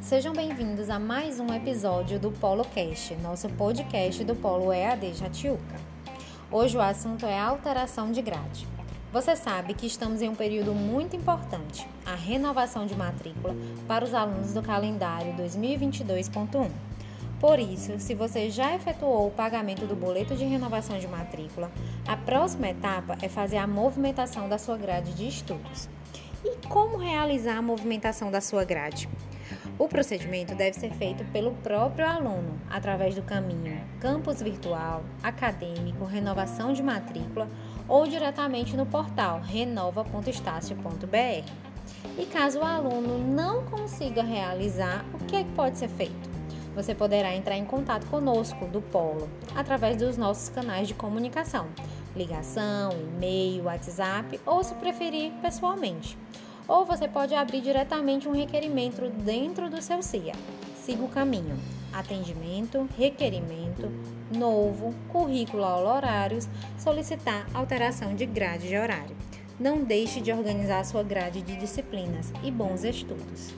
sejam bem-vindos a mais um episódio do Polo Cast, nosso podcast do Polo EAD Jatiuca. Hoje o assunto é alteração de grade. Você sabe que estamos em um período muito importante, a renovação de matrícula para os alunos do calendário 2022.1. Por isso, se você já efetuou o pagamento do boleto de renovação de matrícula, a próxima etapa é fazer a movimentação da sua grade de estudos. E como realizar a movimentação da sua grade? O procedimento deve ser feito pelo próprio aluno, através do caminho campus virtual, acadêmico, renovação de matrícula ou diretamente no portal renova.estácio.br. E caso o aluno não consiga realizar, o que, é que pode ser feito? Você poderá entrar em contato conosco do Polo através dos nossos canais de comunicação, ligação, e-mail, WhatsApp ou, se preferir, pessoalmente ou você pode abrir diretamente um requerimento dentro do seu CIA. Siga o caminho: atendimento, requerimento, novo, currículo ao horários, solicitar alteração de grade de horário. Não deixe de organizar sua grade de disciplinas e bons estudos.